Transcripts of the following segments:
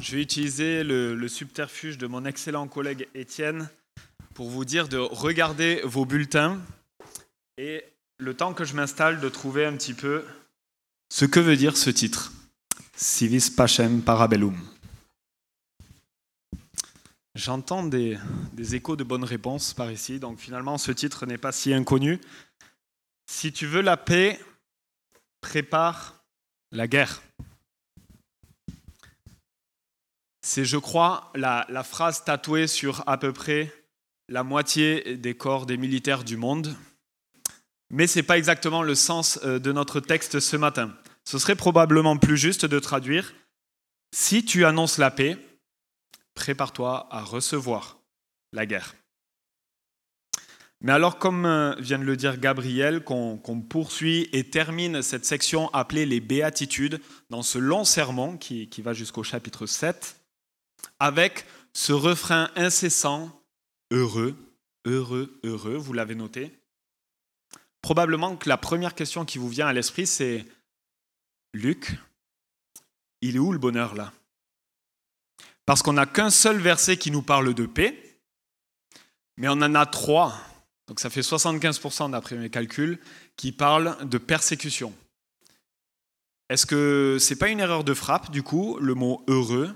je vais utiliser le, subterfuge de mon excellent collègue Étienne pour vous dire de regarder vos bulletins et le temps que je m'installe de trouver un petit peu ce que veut dire ce titre. Civis Pacem Parabellum. J'entends des, des échos de bonnes réponses par ici, donc finalement ce titre n'est pas si inconnu. Si tu veux la paix, prépare la guerre. C'est, je crois, la, phrase tatouée sur à peu près la moitié des corps des militaires du monde. Mais ce n'est pas exactement le sens euh, de notre texte ce matin. Ce serait probablement plus juste de traduire Si tu annonces la paix, prépare-toi à recevoir la guerre. Mais alors, comme euh, vient de le dire Gabriel, qu'on poursuit et termine cette section appelée les béatitudes dans ce long sermon qui, qui va jusqu'au chapitre 7, avec ce refrain incessant, heureux, heureux, heureux, vous l'avez noté. Probablement que la première question qui vous vient à l'esprit, c'est Luc, il est où le bonheur là? Parce qu'on n'a qu'un seul verset qui nous parle de paix, mais on en a trois, donc ça fait 75% d'après mes calculs, qui parlent de persécution. Est-ce que c'est pas une erreur de frappe, du coup, le mot heureux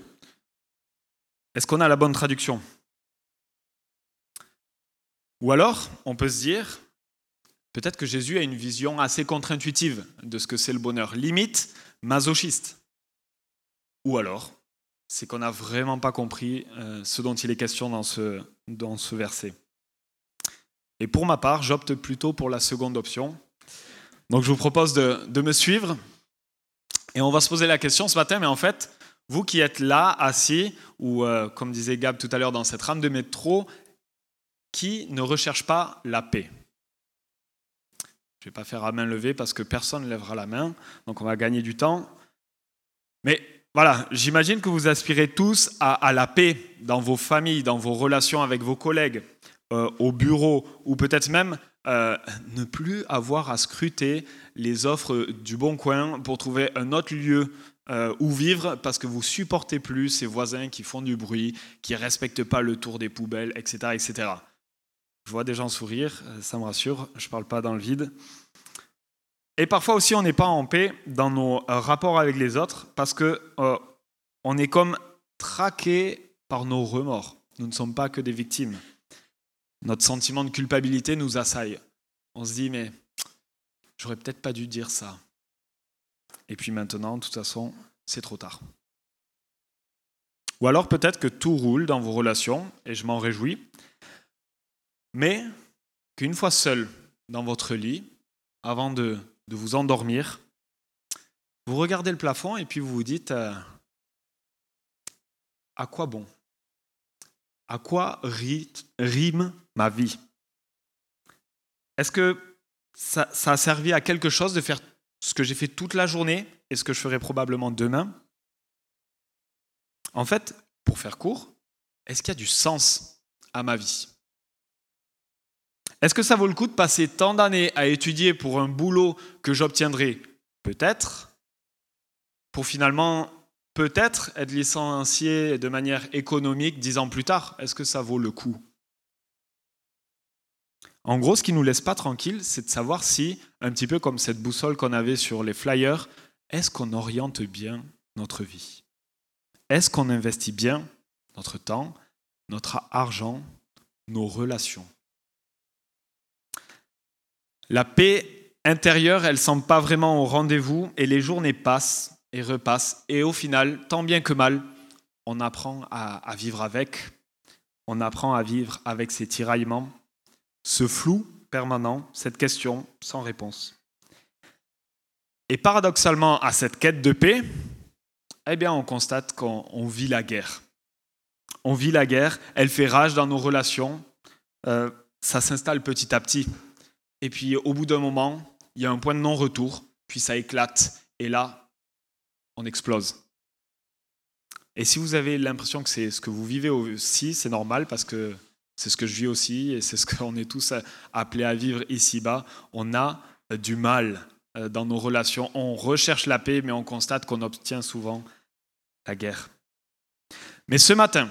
Est-ce qu'on a la bonne traduction? Ou alors, on peut se dire, Peut-être que Jésus a une vision assez contre-intuitive de ce que c'est le bonheur, limite masochiste. Ou alors, c'est qu'on n'a vraiment pas compris euh, ce dont il est question dans ce, dans ce verset. Et pour ma part, j'opte plutôt pour la seconde option. Donc je vous propose de, de me suivre et on va se poser la question ce matin, mais en fait, vous qui êtes là, assis, ou euh, comme disait Gab tout à l'heure dans cette rame de métro, qui ne recherche pas la paix? Je ne vais pas faire à main levée parce que personne ne lèvera la main, donc on va gagner du temps. Mais voilà, j'imagine que vous aspirez tous à, la paix dans vos familles, dans vos relations avec vos collègues, euh, au bureau, ou peut-être même euh, ne plus avoir à scruter les offres du bon coin pour trouver un autre lieu euh, où vivre parce que vous supportez plus ces voisins qui font du bruit, qui respectent pas le tour des poubelles, etc., etc. Je vois des gens sourire, euh, ça me rassure, je parle pas dans le vide. Et parfois aussi, on n'est pas en paix dans nos euh, rapports avec les autres parce que on est comme traqué par nos remords. Nous ne sommes pas que des victimes. Notre sentiment de culpabilité nous assaille. On se dit, mais j'aurais peut-être pas dû dire ça. Et puis maintenant, de toute façon, c'est trop tard. Ou alors peut-être que tout roule dans vos relations, et je m'en réjouis, mais qu'une fois seul dans votre lit, avant de, vous endormir, vous regardez le plafond et puis vous vous dites euh, à quoi bon? À quoi rime ma vie? Est-ce que ça, ça, a servi à quelque chose de faire ce que j'ai fait toute la journée et ce que je ferai probablement demain En fait, pour faire court, est-ce qu'il y a du sens à ma vie? Est-ce que ça vaut le coup de passer tant d'années à étudier pour un boulot que j'obtiendrai? Peut-être. Pour finalement, peut-être être licencié de manière économique dix ans plus tard. Est-ce que ça vaut le coup? En gros, ce qui nous laisse pas tranquille, c'est de savoir si, un petit peu comme cette boussole qu'on avait sur les flyers, est-ce qu'on oriente bien notre vie? Est-ce qu'on investit bien notre temps, notre argent, nos relations? La paix intérieure, elle semble pas vraiment au rendez-vous et les journées passent et repassent. Et au final, tant bien que mal, on apprend à, vivre avec, on apprend à vivre avec ces tiraillements, ce flou permanent, cette question sans réponse. Et paradoxalement, à cette quête de paix, eh bien, on constate qu'on vit la guerre. On vit la guerre, elle fait rage dans nos relations, euh, ça s'installe petit à petit. Et puis au bout d'un moment, il y a un point de non-retour, puis ça éclate, et là, on explose. Et si vous avez l'impression que c'est ce que vous vivez aussi, c'est normal parce que c'est ce que je vis aussi et c'est ce qu'on est tous appelés à vivre ici-bas. On a du mal euh, dans nos relations. On recherche la paix, mais on constate qu'on obtient souvent la guerre. Mais ce matin,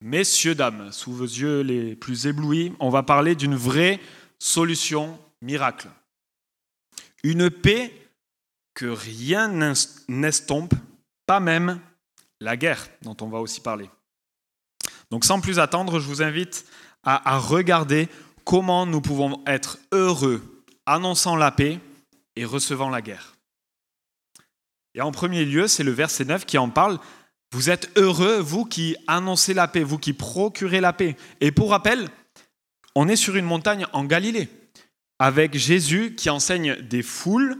messieurs, dames, sous vos yeux les plus éblouis, on va parler d'une vraie solution miracle. Une paix que rien n'estompe, pas même la guerre, dont on va aussi parler. Donc sans plus attendre, je vous invite à, regarder comment nous pouvons être heureux, annonçant la paix et recevant la guerre. Et en premier lieu, c'est le verset 9 qui en parle. Vous êtes heureux, vous qui annoncez la paix, vous qui procurez la paix. Et pour rappel, on est sur une montagne en Galilée, avec Jésus qui enseigne des foules.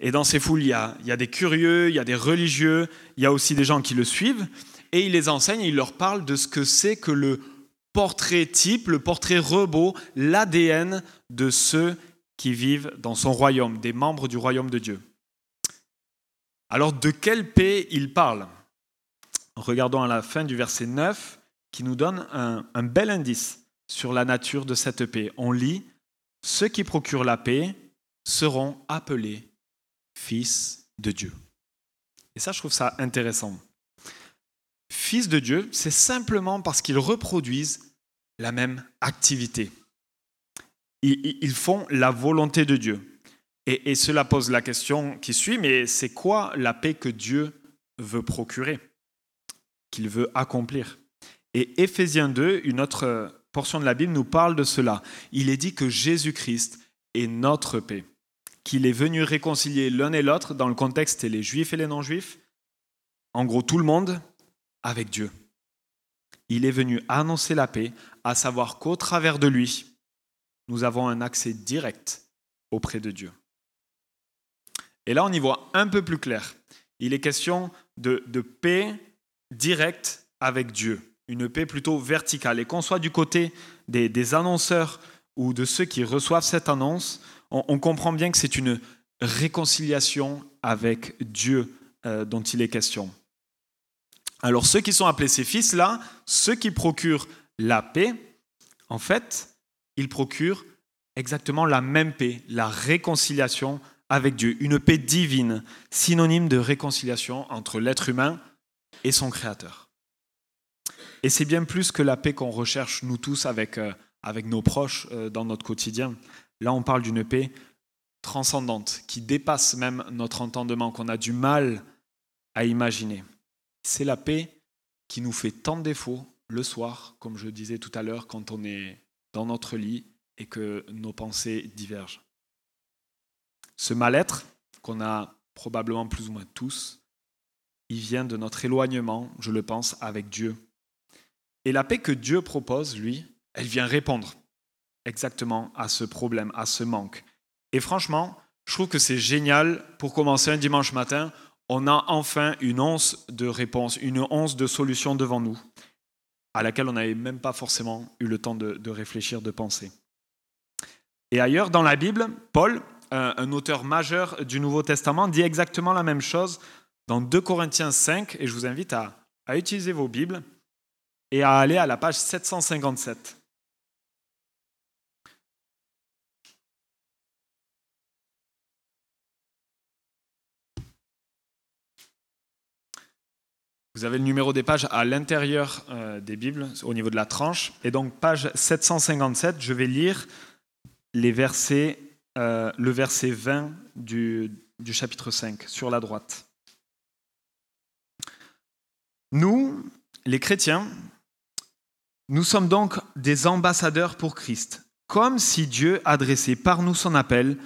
Et dans ces foules, il y a des curieux, il y a des religieux, il y a aussi des gens qui le suivent. Et il les enseigne, il leur parle de ce que c'est que le portrait type, le portrait robot, l'ADN de ceux qui vivent dans son royaume, des membres du royaume de Dieu. Alors de quelle paix il parle? Regardons à la fin du verset 9 qui nous donne un, un bel indice sur la nature de cette paix. On lit, Ceux qui procurent la paix seront appelés fils de Dieu. Et ça, je trouve ça intéressant. Fils de Dieu, c'est simplement parce qu'ils reproduisent la même activité. Ils font la volonté de Dieu. Et, cela pose la question qui suit, mais c'est quoi la paix que Dieu veut procurer, qu'il veut accomplir? Et Éphésiens 2, une autre portion de la Bible, nous parle de cela. Il est dit que Jésus-Christ est notre paix, qu'il est venu réconcilier l'un et l'autre, dans le contexte, les juifs et les non-juifs, en gros tout le monde, avec Dieu. Il est venu annoncer la paix, à savoir qu'au travers de lui, nous avons un accès direct auprès de Dieu. Et là, on y voit un peu plus clair. Il est question de, paix directe avec Dieu, une paix plutôt verticale. Et qu'on soit du côté des, annonceurs ou de ceux qui reçoivent cette annonce, on, comprend bien que c'est une réconciliation avec Dieu euh, dont il est question. Alors ceux qui sont appelés ces fils-là, ceux qui procurent la paix, en fait, ils procurent exactement la même paix, la réconciliation avec Dieu, une paix divine, synonyme de réconciliation entre l'être humain et son Créateur. Et c'est bien plus que la paix qu'on recherche nous tous avec, euh, nos proches euh, dans notre quotidien. Là, on parle d'une paix transcendante, qui dépasse même notre entendement, qu'on a du mal à imaginer. C'est la paix qui nous fait tant de défauts le soir, comme je disais tout à l'heure, quand on est dans notre lit et que nos pensées divergent. Ce mal-être qu'on a probablement plus ou moins tous, il vient de notre éloignement, je le pense, avec Dieu. Et la paix que Dieu propose, lui, elle vient répondre exactement à ce problème, à ce manque. Et franchement, je trouve que c'est génial pour commencer un dimanche matin on a enfin une once de réponse, une once de solution devant nous, à laquelle on n'avait même pas forcément eu le temps de, réfléchir, de penser. Et ailleurs dans la Bible, Paul, un, auteur majeur du Nouveau Testament, dit exactement la même chose dans 2 Corinthiens 5, et je vous invite à utiliser vos Bibles et à aller à la page 757. Vous avez le numéro des pages à l'intérieur euh, des Bibles, au niveau de la tranche. Et donc, page 757, je vais lire les versets, euh, le verset 20 du, du chapitre 5, sur la droite. Nous, les chrétiens, nous sommes donc des ambassadeurs pour Christ. Comme si Dieu adressait par nous son appel,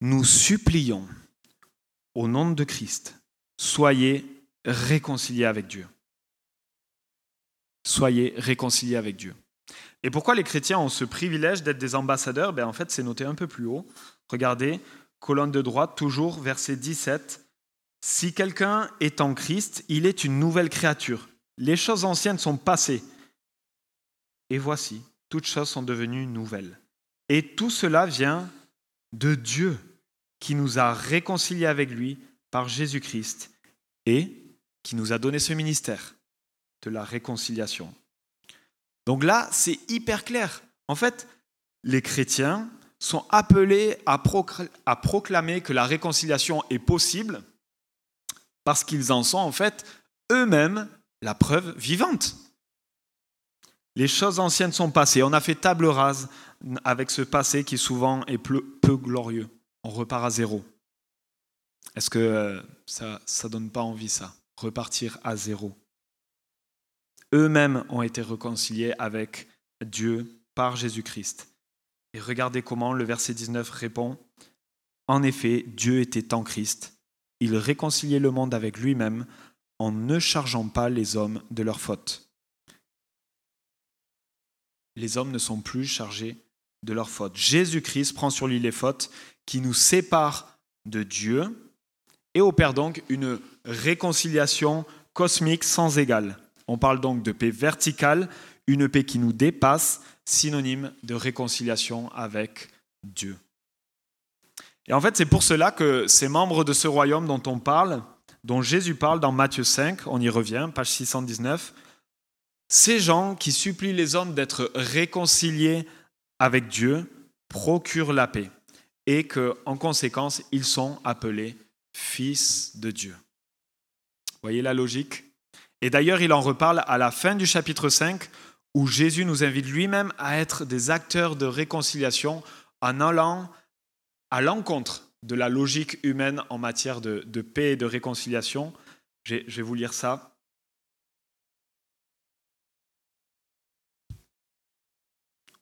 nous supplions au nom de Christ, soyez réconciliés avec Dieu. Soyez réconciliés avec Dieu. Et pourquoi les chrétiens ont ce privilège d'être des ambassadeurs? Ben En fait, c'est noté un peu plus haut. Regardez, colonne de droite, toujours verset 17. Si quelqu'un est en Christ, il est une nouvelle créature. Les choses anciennes sont passées. Et voici, toutes choses sont devenues nouvelles. Et tout cela vient de Dieu qui nous a réconciliés avec lui par Jésus-Christ et qui nous a donné ce ministère de la réconciliation. Donc là, c'est hyper clair. En fait, les chrétiens sont appelés à, proclamer que la réconciliation est possible parce qu'ils en sont en fait eux-mêmes la preuve vivante. Les choses anciennes sont passées. On a fait table rase avec ce passé qui souvent est peu, glorieux. On repart à zéro. Est-ce que euh, ça ne donne pas envie ça? Repartir à zéro. Eux-mêmes ont été réconciliés avec Dieu par Jésus-Christ. Et regardez comment le verset 19 répond. En effet, Dieu était en Christ. Il réconciliait le monde avec lui-même en ne chargeant pas les hommes de leurs fautes. Les hommes ne sont plus chargés de leurs fautes. Jésus-Christ prend sur lui les fautes qui nous séparent de Dieu et opère donc une réconciliation cosmique sans égale. On parle donc de paix verticale, une paix qui nous dépasse, synonyme de réconciliation avec Dieu. Et en fait, c'est pour cela que ces membres de ce royaume dont on parle, dont Jésus parle dans Matthieu 5, on y revient, page 619, ces gens qui supplient les hommes d'être réconciliés avec Dieu procurent la paix et que, en conséquence, ils sont appelés fils de Dieu. Voyez la logique Et d'ailleurs, il en reparle à la fin du chapitre 5 où Jésus nous invite lui-même à être des acteurs de réconciliation en allant à l'encontre de la logique humaine en matière de, paix et de réconciliation. Je vais vous lire ça.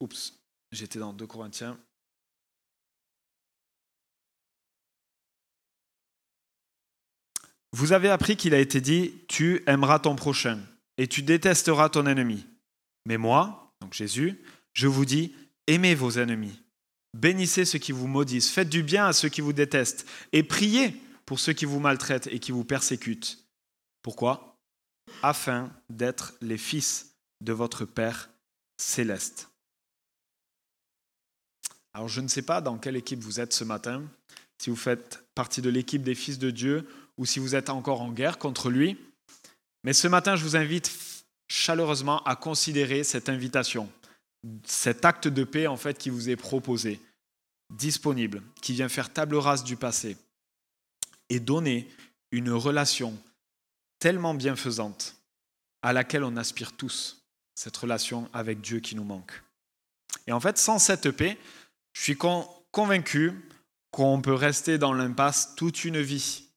Oups, j'étais dans 2 Corinthiens. Vous avez appris qu'il a été dit, tu aimeras ton prochain et tu détesteras ton ennemi. Mais moi, donc Jésus, je vous dis, aimez vos ennemis, bénissez ceux qui vous maudissent, faites du bien à ceux qui vous détestent, et priez pour ceux qui vous maltraitent et qui vous persécutent. Pourquoi? Afin d'être les fils de votre Père céleste. Alors je ne sais pas dans quelle équipe vous êtes ce matin, si vous faites partie de l'équipe des fils de Dieu ou si vous êtes encore en guerre contre lui, mais ce matin je vous invite chaleureusement à considérer cette invitation, cet acte de paix en fait qui vous est proposé, disponible, qui vient faire table rase du passé et donner une relation tellement bienfaisante à laquelle on aspire tous, cette relation avec Dieu qui nous manque. Et en fait, sans cette paix, je suis convaincu qu'on peut rester dans l'impasse toute une vie,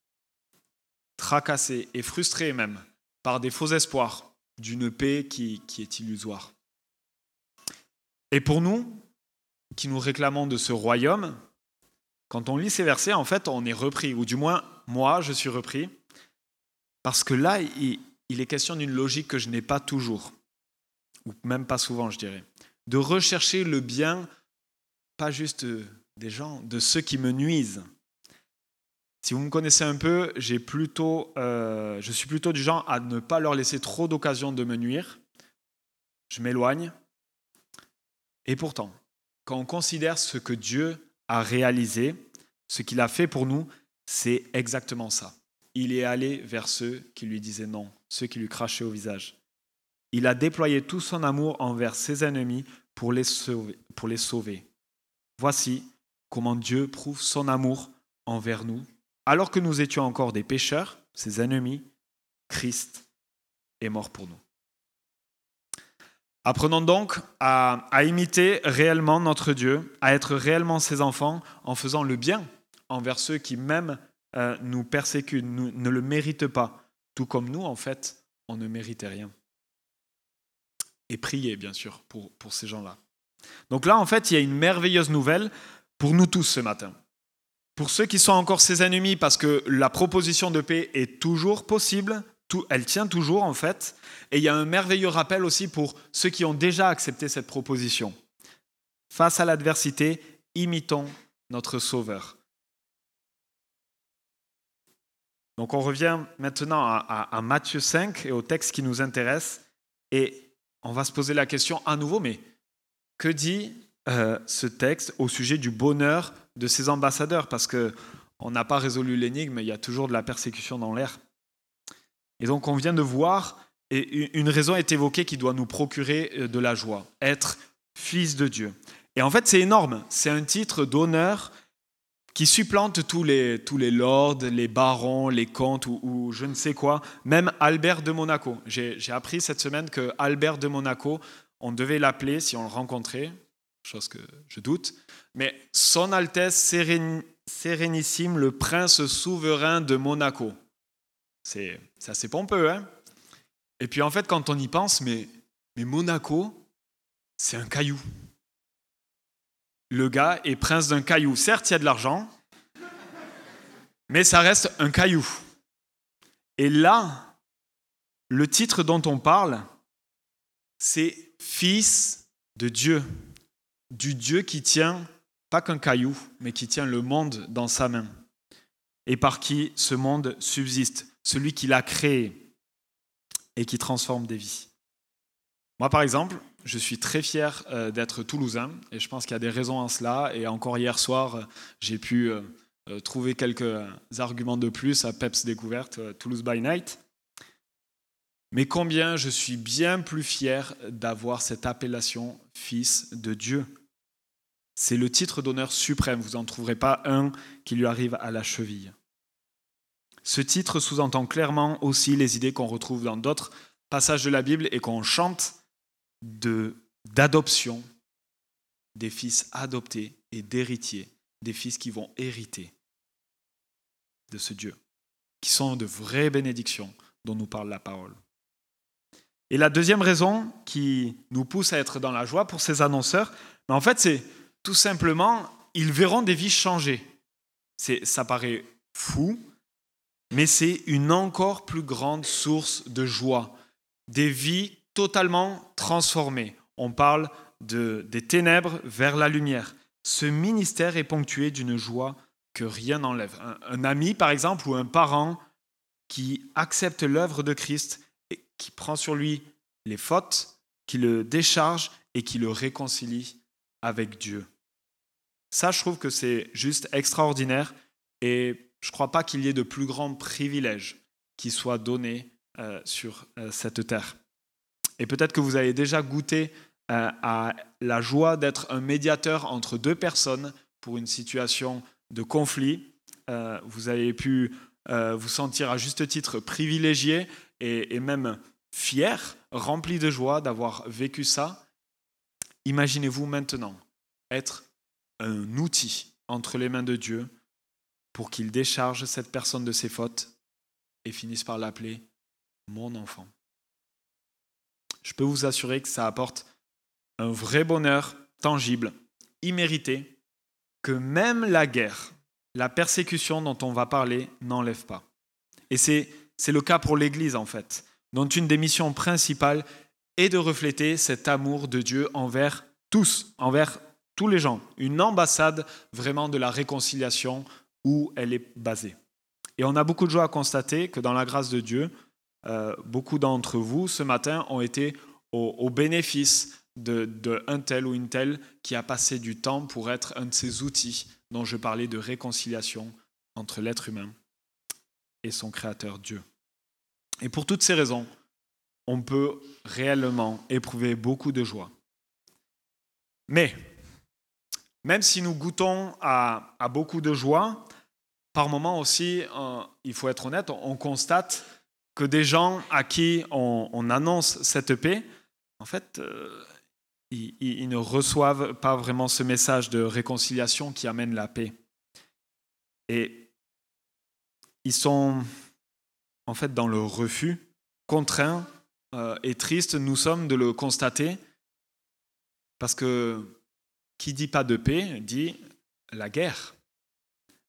tracassé et frustré même par des faux espoirs, d'une paix qui, est illusoire. Et pour nous, qui nous réclamons de ce royaume, quand on lit ces versets, en fait, on est repris, ou du moins, moi, je suis repris, parce que là, il, il est question d'une logique que je n'ai pas toujours, ou même pas souvent, je dirais, de rechercher le bien, pas juste des gens, de ceux qui me nuisent, si vous me connaissez un peu, plutôt, euh, je suis plutôt du genre à ne pas leur laisser trop d'occasion de me nuire. Je m'éloigne. Et pourtant, quand on considère ce que Dieu a réalisé, ce qu'il a fait pour nous, c'est exactement ça. Il est allé vers ceux qui lui disaient non, ceux qui lui crachaient au visage. Il a déployé tout son amour envers ses ennemis. Pour les sauver. Voici comment Dieu prouve son amour envers nous alors que nous étions encore des pécheurs, ses ennemis, Christ est mort pour nous. Apprenons donc à, imiter réellement notre Dieu, à être réellement ses enfants en faisant le bien envers ceux qui même euh, nous persécutent, ne le méritent pas, tout comme nous, en fait, on ne méritait rien. Et prier, bien sûr, pour, pour ces gens-là. Donc là, en fait, il y a une merveilleuse nouvelle pour nous tous ce matin. Pour ceux qui sont encore ses ennemis, parce que la proposition de paix est toujours possible, elle tient toujours en fait, et il y a un merveilleux rappel aussi pour ceux qui ont déjà accepté cette proposition. Face à l'adversité, imitons notre Sauveur. Donc on revient maintenant à, Matthieu 5 et au texte qui nous intéresse, et on va se poser la question à nouveau, mais que dit euh, ce texte au sujet du bonheur de ses ambassadeurs, parce qu'on n'a pas résolu l'énigme, il y a toujours de la persécution dans l'air. Et donc on vient de voir, et une raison est évoquée qui doit nous procurer euh, de la joie, être fils de Dieu. Et en fait c'est énorme, c'est un titre d'honneur qui supplante tous les, tous les lords, les barons, les comtes ou, je ne sais quoi, même Albert de Monaco. J'ai appris cette semaine que Albert de Monaco, on devait l'appeler si on le rencontrait, chose que je doute, mais Son Altesse Sérénissime, le prince souverain de Monaco. C'est assez pompeux, hein Et puis en fait, quand on y pense, mais, mais Monaco, c'est un caillou le gars est prince d'un caillou. Certes, il y a de l'argent, mais ça reste un caillou. Et là, le titre dont on parle, c'est Fils de Dieu, du Dieu qui tient pas qu'un caillou, mais qui tient le monde dans sa main, et par qui ce monde subsiste, celui qui l'a créé et qui transforme des vies. Moi, par exemple, je suis très fier euh, d'être toulousain et je pense qu'il y a des raisons en cela. Et encore hier soir, euh, j'ai pu euh, trouver quelques arguments de plus à PEPS Découverte, Toulouse by Night. Mais combien je suis bien plus fier d'avoir cette appellation Fils de Dieu. C'est le titre d'honneur suprême, vous n'en trouverez pas un qui lui arrive à la cheville. Ce titre sous-entend clairement aussi les idées qu'on retrouve dans d'autres passages de la Bible et qu'on chante d'adoption des fils adoptés et d'héritiers, des fils qui vont hériter de ce Dieu, qui sont de vraies bénédictions dont nous parle la parole. Et la deuxième raison qui nous pousse à être dans la joie pour ces annonceurs, mais en fait, c'est tout simplement, ils verront des vies changer. Ça paraît fou, mais c'est une encore plus grande source de joie. Des vies totalement transformé. On parle de, des ténèbres vers la lumière. Ce ministère est ponctué d'une joie que rien n'enlève. Un, ami, par exemple, ou un parent qui accepte l'œuvre de Christ et qui prend sur lui les fautes, qui le décharge et qui le réconcilie avec Dieu. Ça, je trouve que c'est juste extraordinaire et je ne crois pas qu'il y ait de plus grands privilèges qui soient donnés euh, sur euh, cette terre. Et peut-être que vous avez déjà goûté euh, à la joie d'être un médiateur entre deux personnes pour une situation de conflit. Vous avez pu vous sentir à juste titre privilégié et même fier, rempli de joie d'avoir vécu ça. Imaginez-vous maintenant être un outil entre les mains de Dieu pour qu'il décharge cette personne de ses fautes et finisse par l'appeler mon enfant je peux vous assurer que ça apporte un vrai bonheur tangible, immérité, que même la guerre, la persécution dont on va parler n'enlève pas. Et c'est, c'est le cas pour l'Église en fait, dont une des missions principales est de refléter cet amour de Dieu envers tous, envers tous les gens, une ambassade vraiment de la réconciliation où elle est basée. Et on a beaucoup de joie à constater que dans la grâce de Dieu, euh, beaucoup d'entre vous ce matin ont été au, bénéfice d'un de, tel ou une telle qui a passé du temps pour être un de ces outils dont je parlais de réconciliation entre l'être humain et son créateur Dieu. Et pour toutes ces raisons, on peut réellement éprouver beaucoup de joie. Mais, même si nous goûtons à, beaucoup de joie, par moments aussi, euh, il faut être honnête, on constate que des gens à qui on, annonce cette paix, en fait, euh, ils, ne reçoivent pas vraiment ce message de réconciliation qui amène la paix. Et ils sont en fait dans le refus, contraints euh, et tristes, nous sommes de le constater, parce que qui dit pas de paix dit la guerre.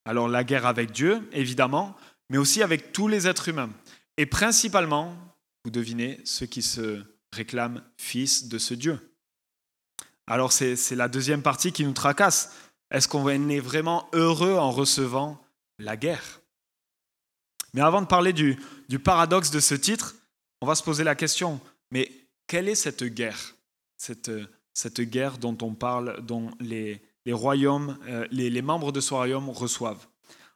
Alors la guerre avec Dieu, évidemment, mais aussi avec tous les êtres humains. Et principalement, vous devinez, ceux qui se réclament fils de ce Dieu. Alors c'est la deuxième partie qui nous tracasse. Est-ce qu'on est vraiment heureux en recevant la guerre? Mais avant de parler du, paradoxe de ce titre, on va se poser la question, mais quelle est cette guerre? Cette, cette guerre dont on parle, dont les, royaumes, euh, les, les membres de ce royaume reçoivent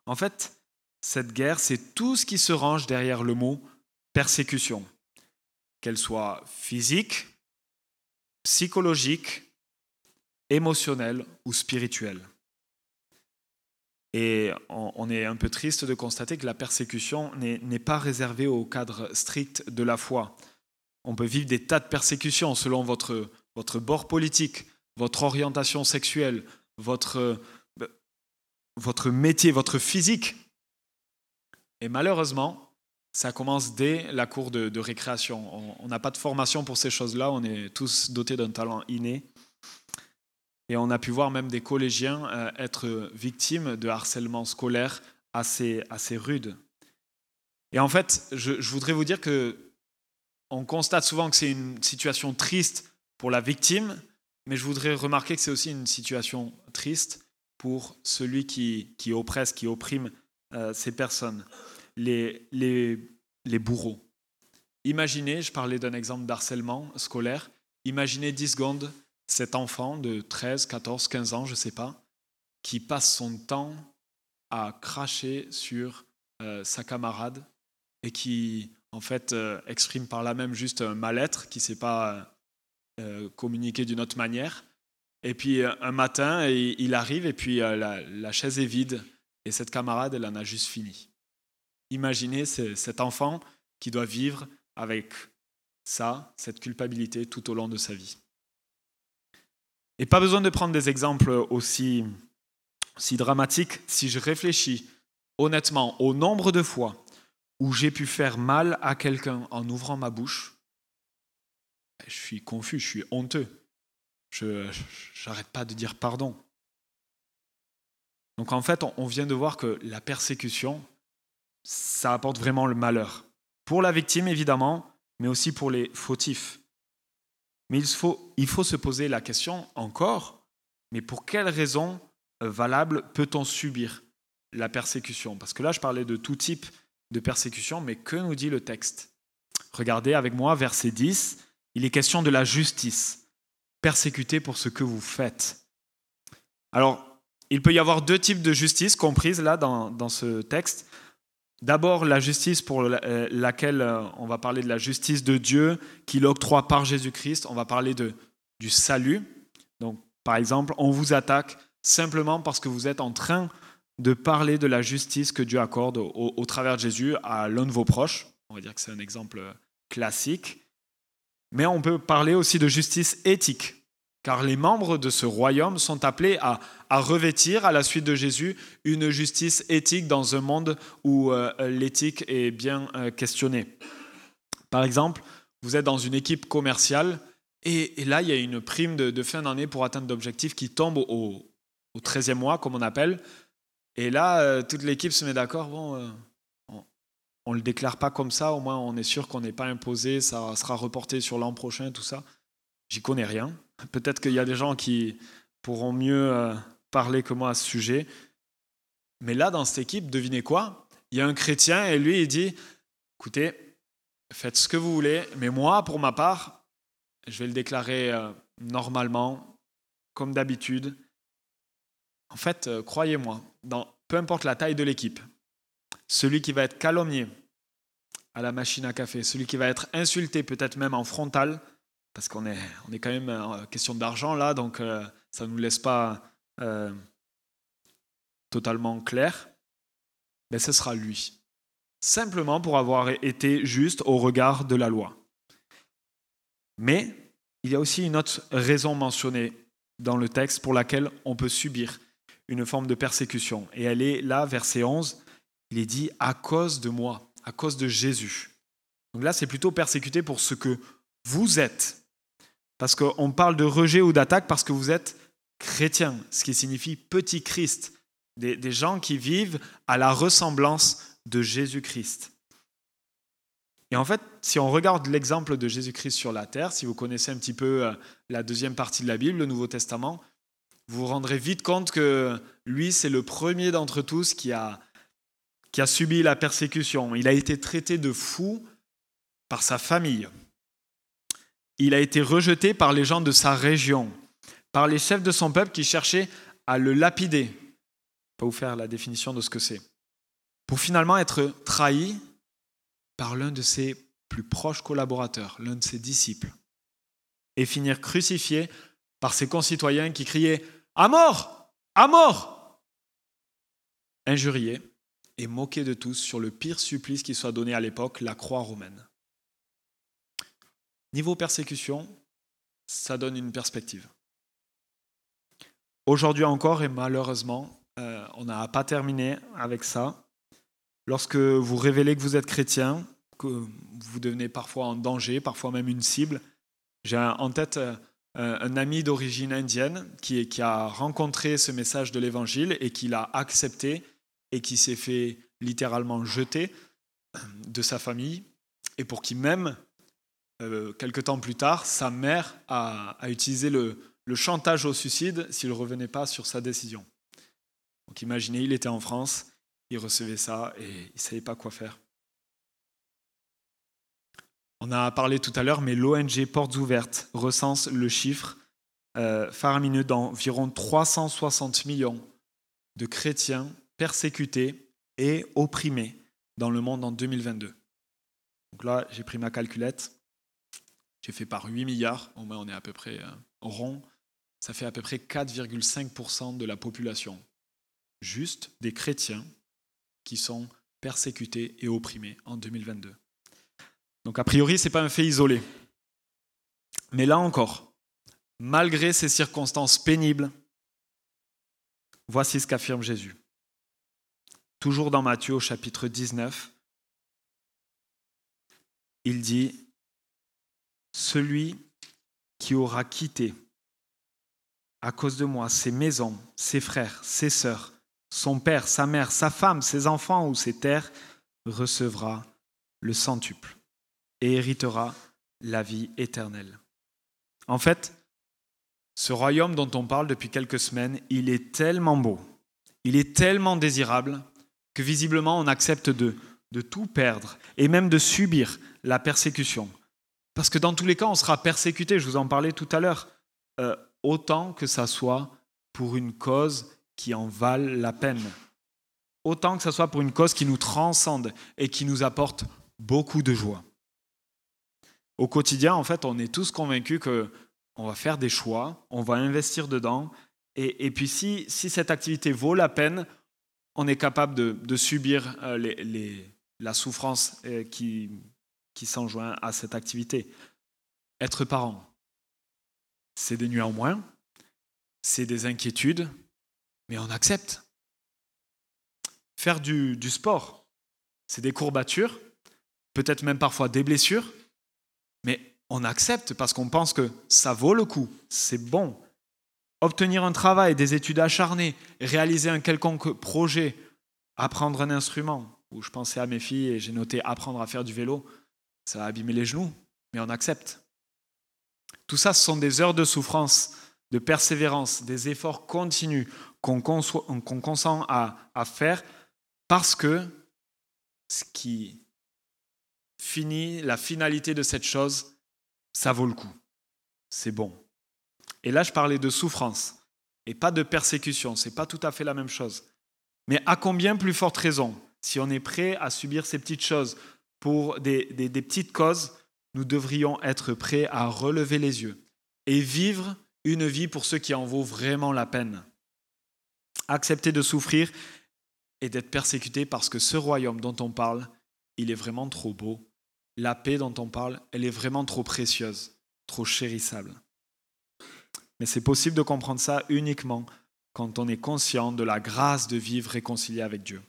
En fait, cette guerre, c'est tout ce qui se range derrière le mot persécution, qu'elle soit physique, psychologique, émotionnelle ou spirituelle. Et on est un peu triste de constater que la persécution n'est pas réservée au cadre strict de la foi. On peut vivre des tas de persécutions selon votre, votre bord politique, votre orientation sexuelle, votre, votre métier, votre physique. Et malheureusement, ça commence dès la cour de, récréation. On n'a pas de formation pour ces choses-là, on est tous dotés d'un talent inné. Et on a pu voir même des collégiens euh, être victimes de harcèlement scolaire assez, assez rude. Et en fait, je, je voudrais vous dire que on constate souvent que c'est une situation triste pour la victime, mais je voudrais remarquer que c'est aussi une situation triste pour celui qui, qui oppresse, qui opprime euh, ces personnes, les, les, les bourreaux. Imaginez, je parlais d'un exemple d'harcèlement scolaire, imaginez 10 secondes cet enfant de 13, 14, 15 ans, je ne sais pas, qui passe son temps à cracher sur euh, sa camarade et qui, en fait, euh, exprime par là même juste un mal-être qui ne sait pas euh, communiquer d'une autre manière. Et puis un matin, il arrive et puis la, la, chaise est vide et cette camarade, elle en a juste fini. Imaginez cet enfant qui doit vivre avec ça, cette culpabilité tout au long de sa vie. Et pas besoin de prendre des exemples aussi, aussi dramatiques. Si je réfléchis honnêtement au nombre de fois où j'ai pu faire mal à quelqu'un en ouvrant ma bouche, je suis confus, je suis honteux. Je n'arrête pas de dire pardon. Donc en fait, on vient de voir que la persécution, ça apporte vraiment le malheur. Pour la victime, évidemment, mais aussi pour les fautifs. Mais il faut, il faut se poser la question encore, mais pour quelles raisons valables peut-on subir la persécution? Parce que là, je parlais de tout type de persécution, mais que nous dit le texte? Regardez avec moi, verset 10, il est question de la justice, persécuté pour ce que vous faites. Alors, il peut y avoir deux types de justice comprises là dans, dans ce texte. D'abord, la justice pour euh, laquelle euh, on va parler de la justice de Dieu qu'il octroie par Jésus-Christ. On va parler de, du salut. Donc, par exemple, on vous attaque simplement parce que vous êtes en train de parler de la justice que Dieu accorde au, au travers de Jésus à l'un de vos proches. On va dire que c'est un exemple classique. Mais on peut parler aussi de justice éthique car les membres de ce royaume sont appelés à, revêtir, à la suite de Jésus, une justice éthique dans un monde où euh, l'éthique est bien euh, questionnée. Par exemple, vous êtes dans une équipe commerciale et, là, il y a une prime de, fin d'année pour atteindre l'objectif qui tombe au, au, 13e mois, comme on appelle. Et là, euh, toute l'équipe se met d'accord, bon, on le déclare pas comme ça, au moins on est sûr qu'on n'est pas imposé, ça sera reporté sur l'an prochain, tout ça. J'y connais rien. Peut-être qu'il y a des gens qui pourront mieux euh, parler que moi à ce sujet. Mais là, dans cette équipe, devinez quoi? Il y a un chrétien et lui, il dit, écoutez, faites ce que vous voulez, mais moi, pour ma part, je vais le déclarer euh, normalement, comme d'habitude. En fait, euh, croyez-moi, peu importe la taille de l'équipe, celui qui va être calomnié à la machine à café, celui qui va être insulté peut-être même en frontal, parce qu'on est, on est quand même en question d'argent là, donc euh, ça ne nous laisse pas euh, totalement clair, mais ce sera lui. Simplement pour avoir été juste au regard de la loi. Mais il y a aussi une autre raison mentionnée dans le texte pour laquelle on peut subir une forme de persécution. Et elle est là, verset 11, il est dit à cause de moi, à cause de Jésus. Donc là, c'est plutôt persécuté pour ce que vous êtes, parce qu'on parle de rejet ou d'attaque parce que vous êtes chrétien, ce qui signifie petit Christ, des, gens qui vivent à la ressemblance de Jésus-Christ. Et en fait, si on regarde l'exemple de Jésus-Christ sur la terre, si vous connaissez un petit peu euh, la deuxième partie de la Bible, le Nouveau Testament, vous vous rendrez vite compte que lui, c'est le premier d'entre tous qui a, qui a subi la persécution. Il a été traité de fou par sa famille. Il a été rejeté par les gens de sa région, par les chefs de son peuple qui cherchaient à le lapider. Pas vous faire la définition de ce que c'est. Pour finalement être trahi par l'un de ses plus proches collaborateurs, l'un de ses disciples, et finir crucifié par ses concitoyens qui criaient À mort À mort injurié et moqué de tous sur le pire supplice qui soit donné à l'époque, la croix romaine. Niveau persécution, ça donne une perspective. Aujourd'hui encore, et malheureusement, euh, on n'a pas terminé avec ça. Lorsque vous révélez que vous êtes chrétien, que vous devenez parfois en danger, parfois même une cible, j'ai en tête euh, un ami d'origine indienne qui, qui, a rencontré ce message de l'évangile et qui l'a accepté et qui s'est fait littéralement jeter de sa famille et pour qui même, euh, quelques temps plus tard, sa mère a, utilisé le, chantage au suicide s'il ne revenait pas sur sa décision. Donc imaginez, il était en France, il recevait ça et il ne savait pas quoi faire. On a parlé tout à l'heure, mais l'ONG Portes Ouvertes recense le chiffre euh, faramineux d'environ 360 millions de chrétiens persécutés et opprimés dans le monde en 2022. Donc là, j'ai pris ma calculette, j'ai fait par 8 milliards, au moins on est à peu près euh, rond, ça fait à peu près 4,5% de la population. Juste des chrétiens qui sont persécutés et opprimés en 2022. Donc a priori, ce n'est pas un fait isolé. Mais là encore, malgré ces circonstances pénibles, voici ce qu'affirme Jésus. Toujours dans Matthieu au chapitre 19, il dit, Celui qui aura quitté à cause de moi ses maisons, ses frères, ses sœurs, son père, sa mère, sa femme, ses enfants ou ses terres, recevra le centuple et héritera la vie éternelle. En fait, ce royaume dont on parle depuis quelques semaines, il est tellement beau, il est tellement désirable que visiblement on accepte de, tout perdre et même de subir la persécution. Parce que dans tous les cas, on sera persécuté, je vous en parlais tout à l'heure, euh, autant que ça soit pour une cause qui en vale la peine. Autant que ça soit pour une cause qui nous transcende et qui nous apporte beaucoup de joie. Au quotidien, en fait, on est tous convaincus que on va faire des choix, on va investir dedans, et, puis si, cette activité vaut la peine, on est capable de, subir euh, la souffrance euh, qui, s'enjoint à cette activité. Être parent, c'est des nuits en moins, c'est des inquiétudes, mais on accepte. Faire du sport, c'est des courbatures, peut-être même parfois des blessures, mais on accepte parce qu'on pense que ça vaut le coup, c'est bon. Obtenir un travail, des études acharnées, réaliser un quelconque projet, apprendre un instrument, où je pensais à mes filles et j'ai noté apprendre à faire du vélo, ça va abîmer les genoux, mais on accepte. Tout ça, ce sont des heures de souffrance, de persévérance, des efforts continus qu'on consent à, faire parce que ce qui fini, la finalité de cette chose, ça vaut le coup. C'est bon. Et là, je parlais de souffrance et pas de persécution. C'est pas tout à fait la même chose. Mais à combien plus forte raison, si on est prêt à subir ces petites choses pour des, des petites causes, nous devrions être prêts à relever les yeux et vivre une vie pour ceux qui en vaut vraiment la peine. Accepter de souffrir et d'être persécuté parce que ce royaume dont on parle, il est vraiment trop beau la paix dont on parle, elle est vraiment trop précieuse, trop chérissable. Mais c'est possible de comprendre ça uniquement quand on est conscient de la grâce de vivre réconcilié avec Dieu.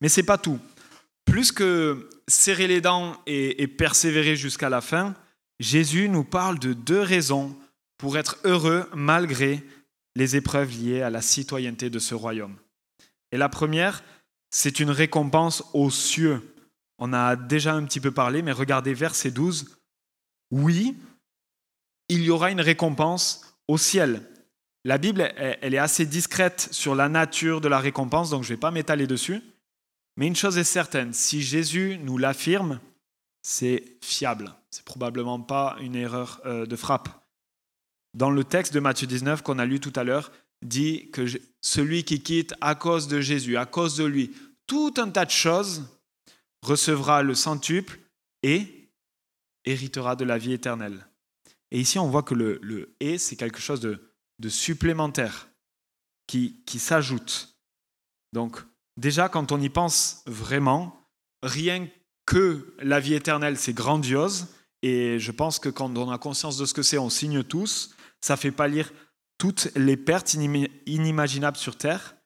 Mais ce n'est pas tout. Plus que serrer les dents et, et persévérer jusqu'à la fin, Jésus nous parle de deux raisons pour être heureux malgré les épreuves liées à la citoyenneté de ce royaume. Et la première, c'est une récompense aux cieux on a déjà un petit peu parlé, mais regardez verset 12. Oui, il y aura une récompense au ciel. La Bible, elle est assez discrète sur la nature de la récompense, donc je ne vais pas m'étaler dessus. Mais une chose est certaine, si Jésus nous l'affirme, c'est fiable. C'est probablement pas une erreur euh, de frappe. Dans le texte de Matthieu 19 qu'on a lu tout à l'heure, dit que celui qui quitte à cause de Jésus, à cause de lui, tout un tas de choses, recevra le centuple et héritera de la vie éternelle. Et ici, on voit que le, et, c'est quelque chose de, supplémentaire qui, qui s'ajoute. Donc déjà, quand on y pense vraiment, rien que la vie éternelle, c'est grandiose. Et je pense que quand on a conscience de ce que c'est, on signe tous. Ça fait pas lire toutes les pertes inimaginables sur Terre.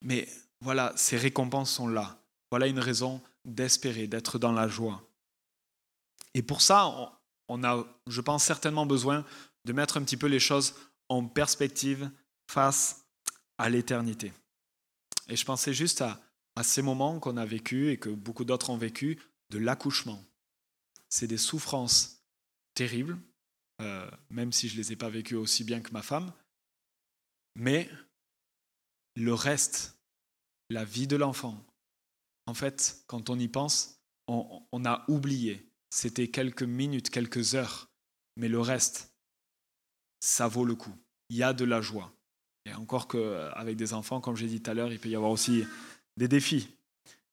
Mais voilà, ces récompenses sont là. Voilà une raison d'espérer, d'être dans la joie. Et pour ça, on a, je pense, certainement besoin de mettre un petit peu les choses en perspective face à l'éternité. Et je pensais juste à, ces moments qu'on a vécu et que beaucoup d'autres ont vécu de l'accouchement. C'est des souffrances terribles, euh, même si je ne les ai pas vécues aussi bien que ma femme. Mais le reste, la vie de l'enfant, en fait, quand on y pense, on a oublié. C'était quelques minutes, quelques heures, mais le reste, ça vaut le coup. Il y a de la joie. Et encore qu'avec des enfants, comme j'ai dit tout à l'heure, il peut y avoir aussi des défis.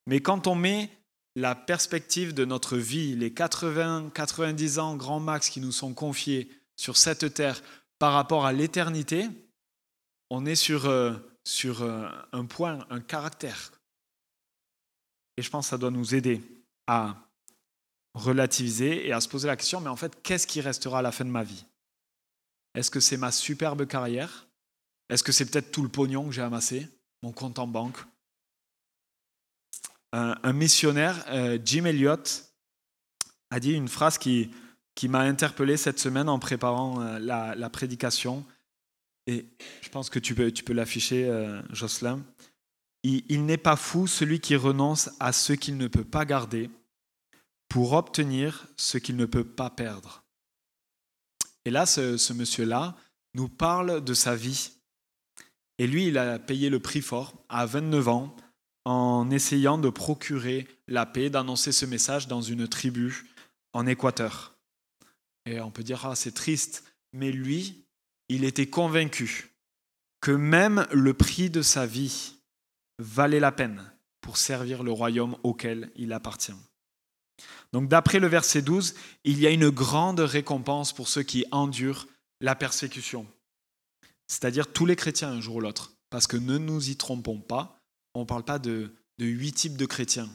Mais quand on met la perspective de notre vie, les 80, 90 ans grand max qui nous sont confiés sur cette terre par rapport à l'éternité, on est sur, euh, euh, un point, un caractère. Et je pense que ça doit nous aider à relativiser et à se poser la question, mais en fait, qu'est-ce qui restera à la fin de ma vie? Est-ce que c'est ma superbe carrière? Est-ce que c'est peut-être tout le pognon que j'ai amassé, mon compte en banque? Un, missionnaire, euh, Jim Elliot, a dit une phrase qui, qui m'a interpellé cette semaine en préparant euh, la, prédication. Et je pense que tu peux, tu peux l'afficher, euh, Jocelyn. Il, n'est pas fou celui qui renonce à ce qu'il ne peut pas garder pour obtenir ce qu'il ne peut pas perdre. Et là, ce monsieur-là nous parle de sa vie. Et lui, il a payé le prix fort à 29 ans en essayant de procurer la paix, d'annoncer ce message dans une tribu en Équateur. Et on peut dire, ah, c'est triste, mais lui, il était convaincu que même le prix de sa vie valait la peine pour servir le royaume auquel il appartient. Donc d'après le verset 12, il y a une grande récompense pour ceux qui endurent la persécution c'est-à-dire tous les chrétiens un jour ou l'autre. Parce que ne nous y trompons pas, on ne parle pas de, huit types de chrétiens,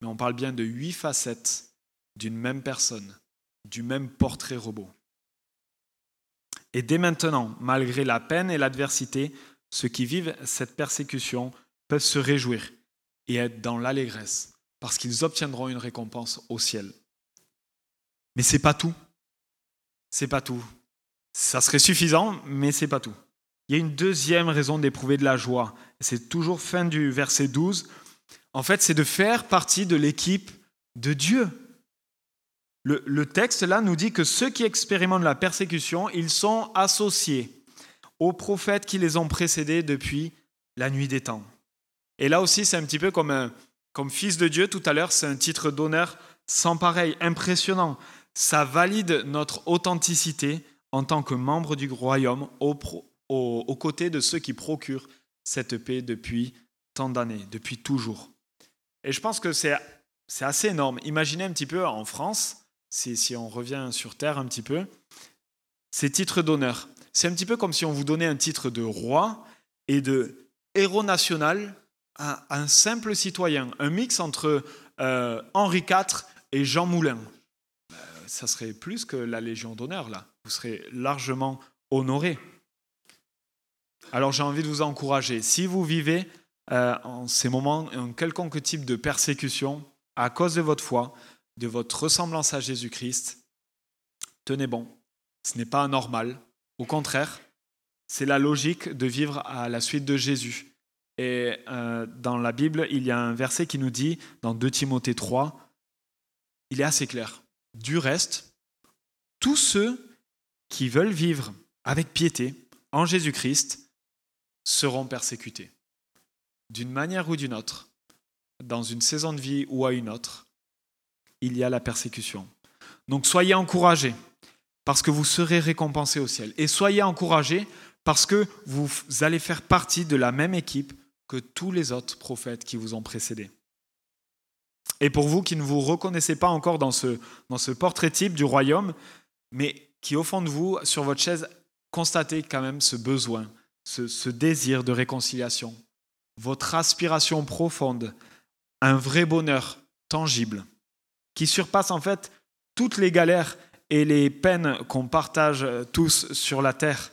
mais on parle bien de huit facettes d'une même personne, du même portrait robot. Et dès maintenant, malgré la peine et l'adversité, ceux qui vivent cette persécution peuvent se réjouir et être dans l'allégresse, parce qu'ils obtiendront une récompense au ciel. Mais c'est pas tout. C'est pas tout. Ça serait suffisant, mais c'est pas tout. Il y a une deuxième raison d'éprouver de la joie. C'est toujours fin du verset 12. En fait, c'est de faire partie de l'équipe de Dieu. Le, le, texte là nous dit que ceux qui expérimentent la persécution, ils sont associés aux prophètes qui les ont précédés depuis la nuit des temps. Et là aussi, c'est un petit peu comme, un, comme fils de Dieu. Tout à l'heure, c'est un titre d'honneur sans pareil, impressionnant. Ça valide notre authenticité, en tant que membre du royaume aux, côtés de ceux qui procurent cette paix depuis tant d'années, depuis toujours. Et je pense que c'est assez énorme. Imaginez un petit peu en France, si, si on revient sur Terre un petit peu, ces titres d'honneur. C'est un petit peu comme si on vous donnait un titre de roi et de héros national un simple citoyen, un mix entre euh, Henri IV et Jean Moulin. Euh, ça serait plus que la Légion d'honneur, là vous serez largement honoré. Alors j'ai envie de vous encourager, si vous vivez euh, en ces moments un quelconque type de persécution à cause de votre foi, de votre ressemblance à Jésus-Christ, tenez bon, ce n'est pas anormal, au contraire, c'est la logique de vivre à la suite de Jésus. Et euh, dans la Bible, il y a un verset qui nous dit, dans 2 Timothée 3, il est assez clair. Du reste, tous ceux qui veulent vivre avec piété en Jésus-Christ seront persécutés. D'une manière ou d'une autre, dans une saison de vie ou à une autre, il y a la persécution. Donc soyez encouragés parce que vous serez récompensés au ciel. Et soyez encouragés parce que vous allez faire partie de la même équipe que tous les autres prophètes qui vous ont précédés. Et pour vous qui ne vous reconnaissez pas encore dans ce, dans ce portrait type du royaume, mais qui, au fond de vous, sur votre chaise, constatez quand même ce besoin, ce, désir de réconciliation. votre aspiration profonde, un vrai bonheur tangible, qui surpasse en fait toutes les galères et les peines qu'on partage tous sur la terre,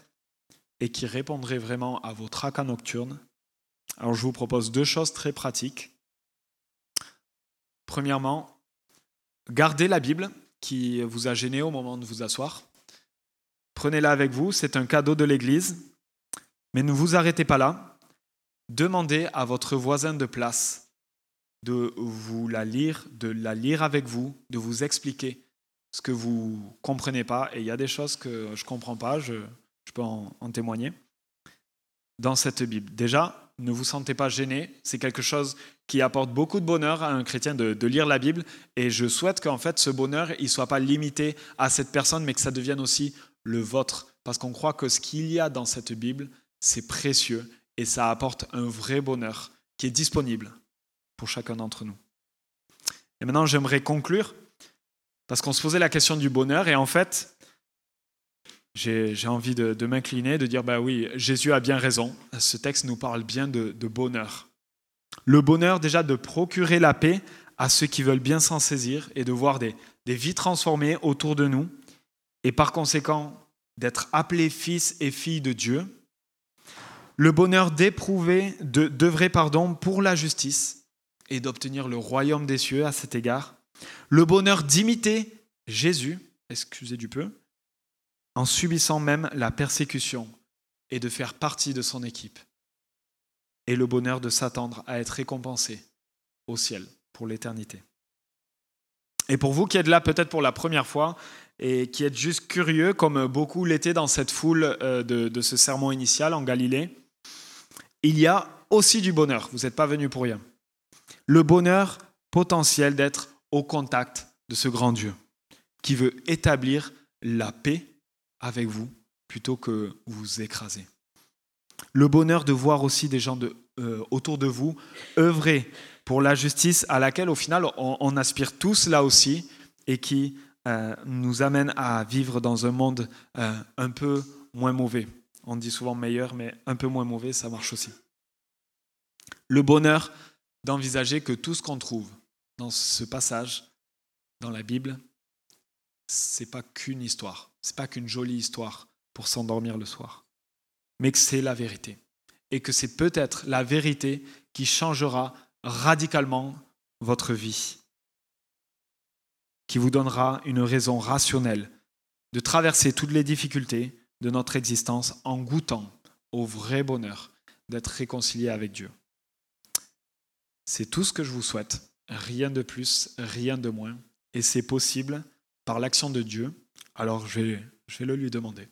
et qui répondrait vraiment à vos tracas nocturnes, alors je vous propose deux choses très pratiques. Premièrement, gardez la Bible qui vous a gêné au moment de vous asseoir. Prenez-la avec vous, c'est un cadeau de l'Église. Mais ne vous arrêtez pas là. Demandez à votre voisin de place de vous la lire, de la lire avec vous, de vous expliquer ce que vous ne comprenez pas. Et il y a des choses que je ne comprends pas, je, peux en, témoigner, dans cette Bible. Déjà, ne vous sentez pas gêné. C'est quelque chose qui apporte beaucoup de bonheur à un chrétien de, lire la Bible. Et je souhaite qu'en fait, ce bonheur, il ne soit pas limité à cette personne, mais que ça devienne aussi le vôtre. Parce qu'on croit que ce qu'il y a dans cette Bible, c'est précieux et ça apporte un vrai bonheur qui est disponible pour chacun d'entre nous. Et maintenant, j'aimerais conclure parce qu'on se posait la question du bonheur et en fait, j'ai envie de, m'incliner, de dire, bah oui, Jésus a bien raison. Ce texte nous parle bien de, bonheur. Le bonheur déjà de procurer la paix à ceux qui veulent bien s'en saisir et de voir des, des vies transformées autour de nous et par conséquent d'être appelés fils et filles de Dieu. Le bonheur d'éprouver, d'œuvrer pardon pour la justice et d'obtenir le royaume des cieux à cet égard. Le bonheur d'imiter Jésus, excusez du peu, en subissant même la persécution et de faire partie de son équipe. Et le bonheur de s'attendre à être récompensé au ciel pour l'éternité. Et pour vous qui êtes là peut-être pour la première fois et qui êtes juste curieux, comme beaucoup l'étaient dans cette foule euh, de, ce sermon initial en Galilée, il y a aussi du bonheur. Vous n'êtes pas venu pour rien. Le bonheur potentiel d'être au contact de ce grand Dieu qui veut établir la paix avec vous plutôt que vous écraser. Le bonheur de voir aussi des gens de, euh, autour de vous œuvrer pour la justice à laquelle au final on, aspire tous là aussi et qui euh, nous amène à vivre dans un monde euh, un peu moins mauvais. On dit souvent meilleur, mais un peu moins mauvais, ça marche aussi. Le bonheur d'envisager que tout ce qu'on trouve dans ce passage, dans la Bible, c'est pas qu'une histoire, c'est pas qu'une jolie histoire pour s'endormir le soir, mais que c'est la vérité. Et que c'est peut-être la vérité qui changera radicalement votre vie, qui vous donnera une raison rationnelle de traverser toutes les difficultés de notre existence en goûtant au vrai bonheur d'être réconcilié avec Dieu. C'est tout ce que je vous souhaite, rien de plus, rien de moins, et c'est possible par l'action de Dieu, alors je vais, le lui demander.